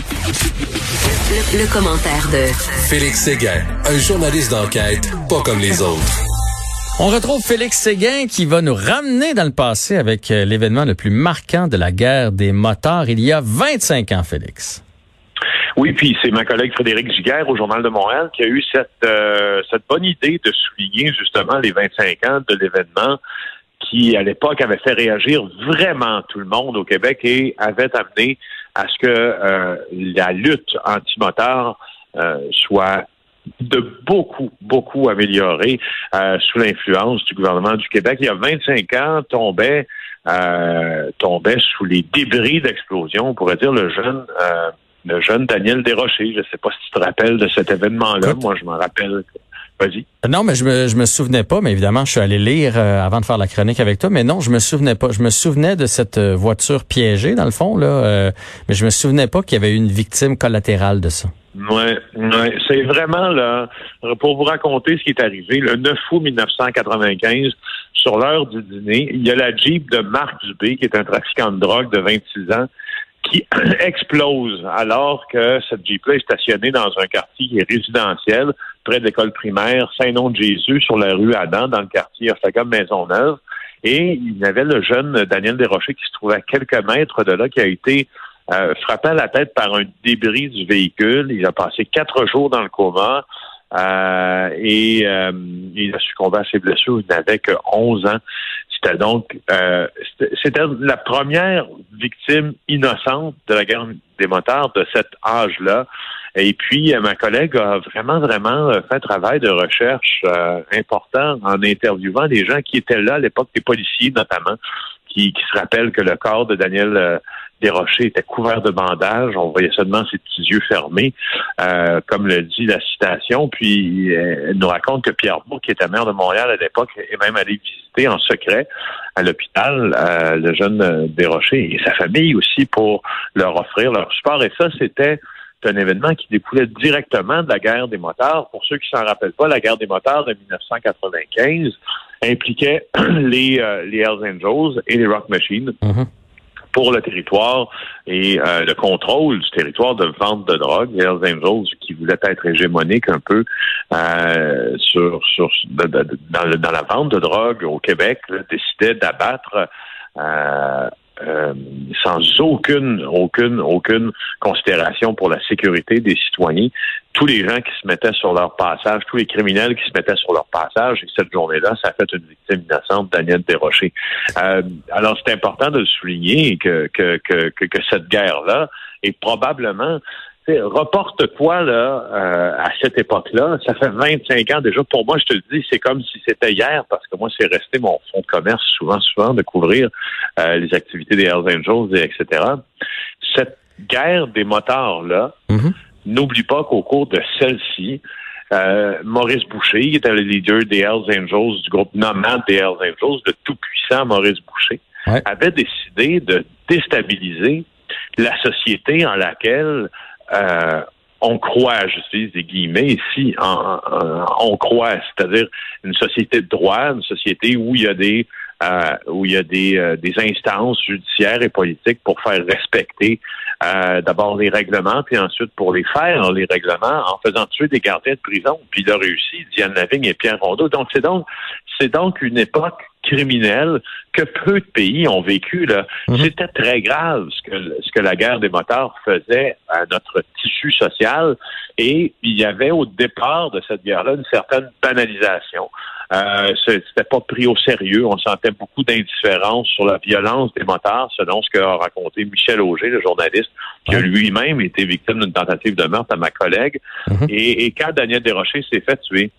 Le, le commentaire de Félix Séguin, un journaliste d'enquête pas comme les autres. On retrouve Félix Séguin qui va nous ramener dans le passé avec euh, l'événement le plus marquant de la guerre des motards il y a 25 ans, Félix. Oui, puis c'est ma collègue Frédéric Giguère au Journal de Montréal qui a eu cette, euh, cette bonne idée de souligner justement les 25 ans de l'événement qui, à l'époque, avait fait réagir vraiment tout le monde au Québec et avait amené à ce que euh, la lutte anti-moteur euh, soit de beaucoup, beaucoup améliorée sous l'influence du gouvernement du Québec. Il y a 25 ans, tombait, tombait sous les débris d'explosion, on pourrait dire, le jeune le jeune Daniel Desrochers. Je ne sais pas si tu te rappelles de cet événement-là. Moi, je m'en rappelle. Vas-y. Non, mais je me, je me souvenais pas, mais évidemment, je suis allé lire euh, avant de faire la chronique avec toi, mais non, je me souvenais pas. Je me souvenais de cette euh, voiture piégée, dans le fond, là, euh, mais je me souvenais pas qu'il y avait eu une victime collatérale de ça. Ouais, ouais. c'est vraiment là, pour vous raconter ce qui est arrivé, le 9 août 1995, sur l'heure du dîner, il y a la Jeep de Marc Dubé, qui est un trafiquant de drogue de 26 ans, qui explose alors que cette Jeep-là est stationnée dans un quartier qui est résidentiel, près de l'école primaire Saint-Nom-de-Jésus, sur la rue Adam, dans le quartier Maison Maisonneuve. Et il y avait le jeune Daniel Desrochers qui se trouvait à quelques mètres de là, qui a été euh, frappé à la tête par un débris du véhicule. Il a passé quatre jours dans le coma. Euh, et euh, il a succombé à ses blessures. Il n'avait que 11 ans. C'était donc euh, c'était la première victime innocente de la guerre des motards de cet âge-là. Et puis, ma collègue a vraiment, vraiment fait un travail de recherche important en interviewant des gens qui étaient là à l'époque, des policiers notamment, qui, qui se rappellent que le corps de Daniel des rochers étaient couverts de bandages. On voyait seulement ses petits yeux fermés, euh, comme le dit la citation. Puis elle nous raconte que Pierre Bourg, qui était maire de Montréal à l'époque, est même allé visiter en secret à l'hôpital euh, le jeune euh, Desrochers et sa famille aussi pour leur offrir leur support. Et ça, c'était un événement qui découlait directement de la guerre des motards. Pour ceux qui s'en rappellent pas, la guerre des motards de 1995 impliquait les, les Hells Angels et les Rock Machines. Mm-hmm pour le territoire et euh, le contrôle du territoire de vente de drogue. Hells Angels, qui voulaient être hégémoniques un peu euh, sur, sur dans, la vente de drogue au Québec, là, décidaient d'abattre euh, euh, sans aucune, aucune, aucune considération pour la sécurité des citoyens. Tous les gens qui se mettaient sur leur passage, tous les criminels qui se mettaient sur leur passage, et cette journée-là, ça a fait une victime innocente, Daniel Desrochers. Euh, alors, c'est important de souligner que, que, que, que cette guerre-là est probablement reporte quoi là euh, à cette époque-là? Ça fait 25 ans déjà. Pour moi, je te le dis, c'est comme si c'était hier parce que moi, c'est resté mon fonds de commerce souvent, souvent de couvrir euh, les activités des Hells Angels, et etc. Cette guerre des motards-là, mm-hmm. n'oublie pas qu'au cours de celle-ci, euh, Maurice Boucher, qui était le leader des Hells Angels, du groupe nomade des Hells Angels, le tout-puissant Maurice Boucher, avait décidé de déstabiliser la société en laquelle euh, on croit, j'utilise des guillemets ici, on croit, c'est-à-dire une société de droit, une société où il y a des euh, où il y a des, euh, des instances judiciaires et politiques pour faire respecter d'abord les règlements, puis ensuite pour les faire les règlements en faisant tuer des gardiens de prison. Puis il a réussi, Diane Lavigne et Pierre Rondeau. Donc c'est donc c'est donc une époque criminelle que peu de pays ont vécu. Là. Mhm. C'était très grave ce que, ce que la guerre des motards faisait à notre tissu social et il y avait au départ de cette guerre-là une certaine banalisation. Euh, c'était pas pris au sérieux. On sentait beaucoup d'indifférence sur la violence des motards, selon ce qu'a raconté Michel Auger, le journaliste, qui a lui-même été victime d'une tentative de meurtre à ma collègue. Mhm. et, et, quand Daniel Desrochers s'est fait tuer,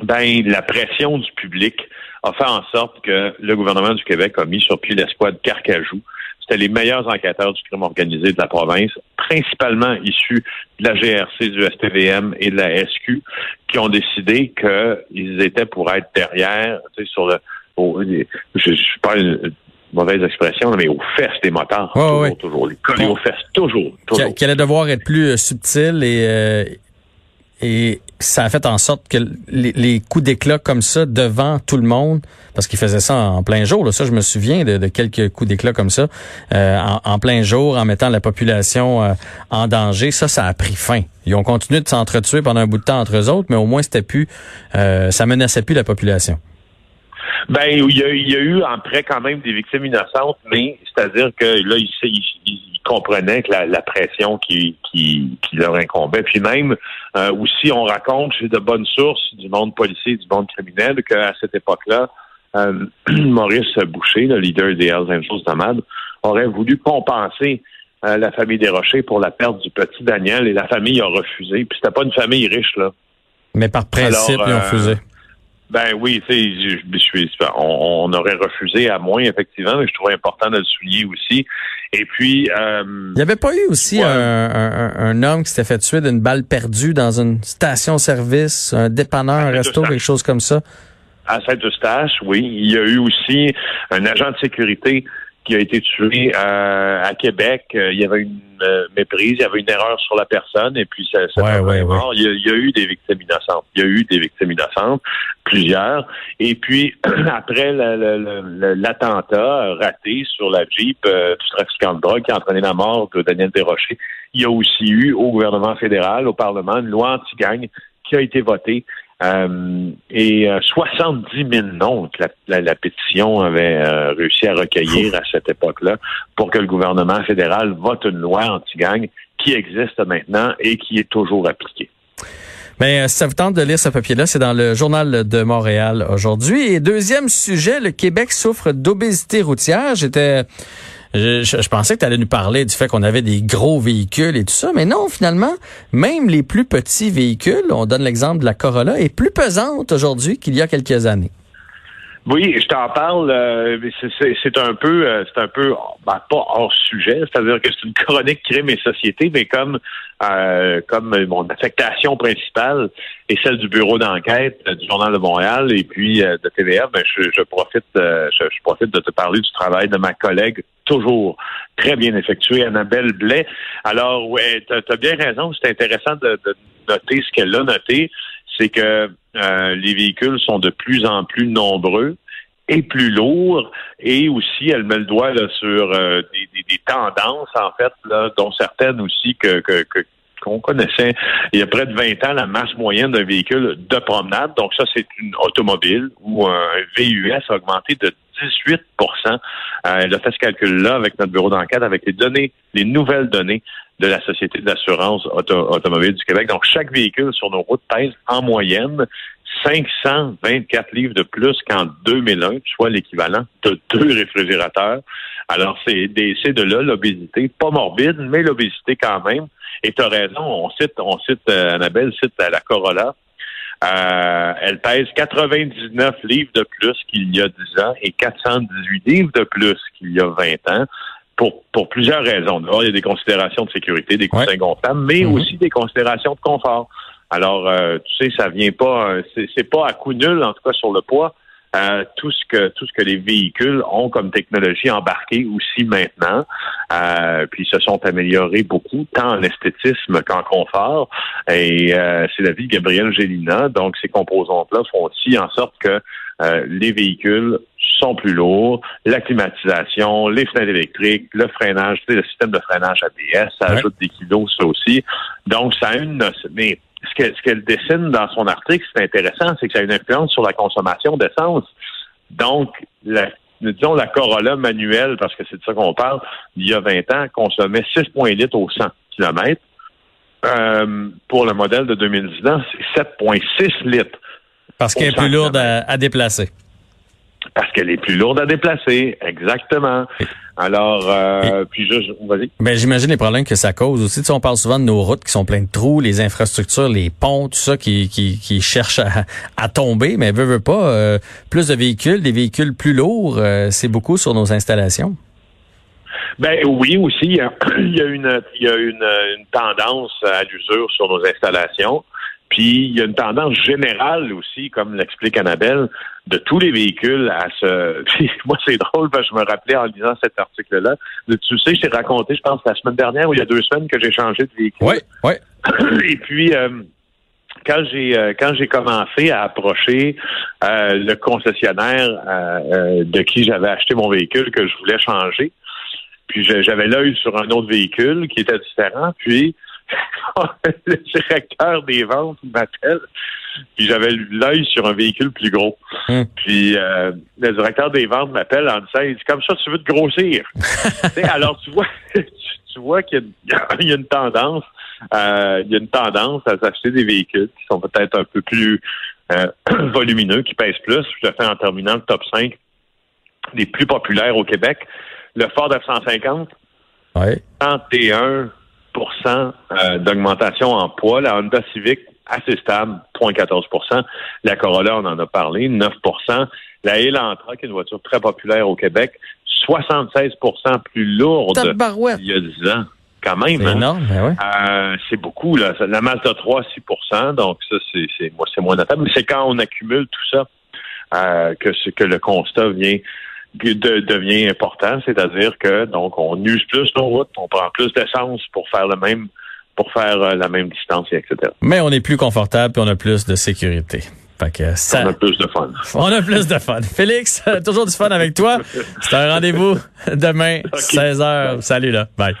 ben la pression du public a fait en sorte que le gouvernement du Québec a mis sur pied l'escouade Carcajou. C'était les meilleurs enquêteurs du crime organisé de la province, principalement issus de la GRC, du STVM et de la SQ, qui ont décidé qu'ils étaient pour être derrière, tu sais, sur le, je, ne suis pas une, mauvaise expression, mais aux fesses des motards. toujours, toujours. Les coller aux fesses, toujours. toujours. Qui allait devoir être plus subtil et, euh, et ça a fait en sorte que les, coups d'éclat comme ça devant tout le monde, parce qu'ils faisaient ça en plein jour, là, ça je me souviens de, quelques coups d'éclat comme ça, euh, en, plein jour, en mettant la population euh, en danger, ça, ça a pris fin. Ils ont continué de s'entretuer pendant un bout de temps entre eux autres, mais au moins c'était plus, euh, ça menaçait plus la population. Ben, il y, a, il y a eu en près quand même des victimes innocentes, mais c'est-à-dire que là, il, il, comprenaient que la, pression qui, qui, leur incombait. Puis même euh, aussi, on raconte chez de bonnes sources du monde policier, du monde criminel, qu'à cette époque-là, euh, Maurice Boucher, le leader des Hells Angels d'Amad, aurait voulu compenser euh, la famille des Rochers pour la perte du petit Daniel et la famille a refusé. Puis c'était pas une famille riche, là. Mais par principe, ils ont refusé. Ben oui, tu sais, je, suis, on, on, aurait refusé à moins, effectivement, mais je trouvais important de le souligner aussi. Et puis... Euh, Il n'y avait pas eu aussi un, un, homme qui s'était fait tuer d'une balle perdue dans une station-service, un dépanneur, un resto, quelque chose comme ça? À Saint-Eustache, oui. Il y a eu aussi un agent de sécurité qui a été tué euh, à Québec. Euh, il y avait une euh, méprise, il y avait une erreur sur la personne et puis ça, ça ouais, Il, y a, eu des victimes innocentes. Il y a eu des victimes innocentes, plusieurs. Et puis après l'attentat raté sur la Jeep du trafiquant de drogue qui a entraîné la mort de Daniel Desrochers, il y a aussi eu au gouvernement fédéral, au Parlement, une loi anti-gang qui a été votée euh, et 70 euh, 000 noms que la, pétition avait euh, réussi à recueillir à cette époque-là pour que le gouvernement fédéral vote une loi anti-gang qui existe maintenant et qui est toujours appliquée. Bien, si ça vous tente de lire ce papier-là, c'est dans le journal de Montréal aujourd'hui. Et deuxième sujet, le Québec souffre d'obésité routière. J'étais je, pensais que tu allais nous parler du fait qu'on avait des gros véhicules et tout ça, mais non, finalement, même les plus petits véhicules, on donne l'exemple de la Corolla, est plus pesante aujourd'hui qu'il y a quelques années. Oui, je t'en parle. Euh, c'est un peu, euh, c'est un peu, ben, pas hors sujet. C'est-à-dire que c'est une chronique crime et société, mais comme euh, comme mon affectation principale est celle du bureau d'enquête du journal de Montréal et puis de TVF, ben, je, profite, je, profite de te parler du travail de ma collègue toujours très bien effectué, Annabelle Blais. Alors, ouais, tu as, bien raison. C'est intéressant de, de noter ce qu'elle a noté c'est que euh, les véhicules sont de plus en plus nombreux et plus lourds, et aussi elle met le doigt sur euh, des, tendances, en fait, là, dont certaines aussi que, que, qu'on connaissait il y a près de 20 ans la masse moyenne d'un véhicule de promenade. Donc ça, c'est une automobile ou un VUS augmenté de 18 euh, Elle a fait ce calcul-là avec notre bureau d'enquête, avec les données, les nouvelles données de la Société d'assurance automobile du Québec. Donc, chaque véhicule sur nos routes pèse en moyenne 524 livres de plus qu'en 2001, soit l'équivalent de deux réfrigérateurs. Alors, c'est de là l'obésité, pas morbide, mais l'obésité quand même. Et tu as raison, on cite, on cite, euh, Annabelle cite la Corolla. Euh, elle pèse 99 livres de plus qu'il y a 10 ans et 418 livres de plus qu'il y a 20 ans pour, pour plusieurs raisons. D'abord, il y a des considérations de sécurité, des coussins gonflables, mais mhm. aussi des considérations de confort. Alors, euh, tu sais, ça vient pas, c'est pas à coup nul, en tout cas sur le poids. Euh, tout ce que tout ce que les véhicules ont comme technologie embarquée aussi maintenant. Euh, puis ils se sont améliorés beaucoup, tant en esthétisme qu'en confort. Et euh, c'est la vie de Gabriel Gélina. Donc ces composantes-là font aussi en sorte que euh, les véhicules sont plus lourds, la climatisation, les fenêtres électriques, le freinage, le système de freinage ABS, ça ajoute des kilos, ça aussi. Donc, ça a une... Mais ce qu'elle dessine dans son article, c'est intéressant, c'est que ça a une influence sur la consommation d'essence. Donc, la, disons la Corolla manuelle, parce que c'est de ça qu'on parle, il y a 20 ans, consommait 6,8 litres au 100 km. Euh, pour le modèle de 2019, c'est 7,6 litres. Parce qu'elle est plus lourde à déplacer. Parce qu'elle est plus lourde à déplacer, exactement. Alors, euh, puis je, vas-y. Ben, j'imagine les problèmes que ça cause aussi. Tu sais, on parle souvent de nos routes qui sont pleines de trous, les infrastructures, les ponts, tout ça qui, qui, qui cherchent à, tomber, mais veut, veut pas, euh, plus de véhicules, des véhicules plus lourds, euh, c'est beaucoup sur nos installations. Ben oui, aussi, il y a, une, il y a une, une tendance à l'usure sur nos installations. Puis il y a une tendance générale aussi, comme l'explique Annabelle, de tous les véhicules à se. Puis moi, c'est drôle parce que je me rappelais en lisant cet article-là. Tu sais, je t'ai raconté, je pense, la semaine dernière ou il y a deux semaines que j'ai changé de véhicule. Oui, oui. Et puis, euh, quand j'ai euh, quand j'ai commencé à approcher euh, le concessionnaire de qui j'avais acheté mon véhicule que je voulais changer, puis j'avais l'œil sur un autre véhicule qui était différent, puis le directeur des ventes m'appelle, puis j'avais l'œil sur un véhicule plus gros. Hum. Puis le directeur des ventes m'appelle en disant, il dit comme ça tu veux te grossir. alors tu vois, tu vois qu'il y, a une tendance euh, il y a une tendance à s'acheter des véhicules qui sont peut-être un peu plus euh, volumineux, qui pèsent plus. Je le fais en terminant le top 5 des plus populaires au Québec. Le Ford F-150, ouais. 31 euh, d'augmentation en poids. La Honda Civic, assez stable, 0,14% La Corolla, on en a parlé, 9% La Elantra, qui est une voiture très populaire au Québec, 76% plus lourde il y a 10 ans quand même. C'est hein. ben euh, c'est beaucoup. Là. La Mazda 3, 6 donc ça, c'est moi, c'est moins notable. Mais c'est quand on accumule tout ça euh, que le constat vient devient important, c'est-à-dire que donc on use plus nos routes, on prend plus d'essence pour faire le même pour faire euh, la même distance, etc. Mais on est plus confortable et on a plus de sécurité. ça... On a plus de fun. On a plus de fun. Félix, toujours du fun avec toi. C'est un rendez-vous demain, 16h. Salut là. Bye.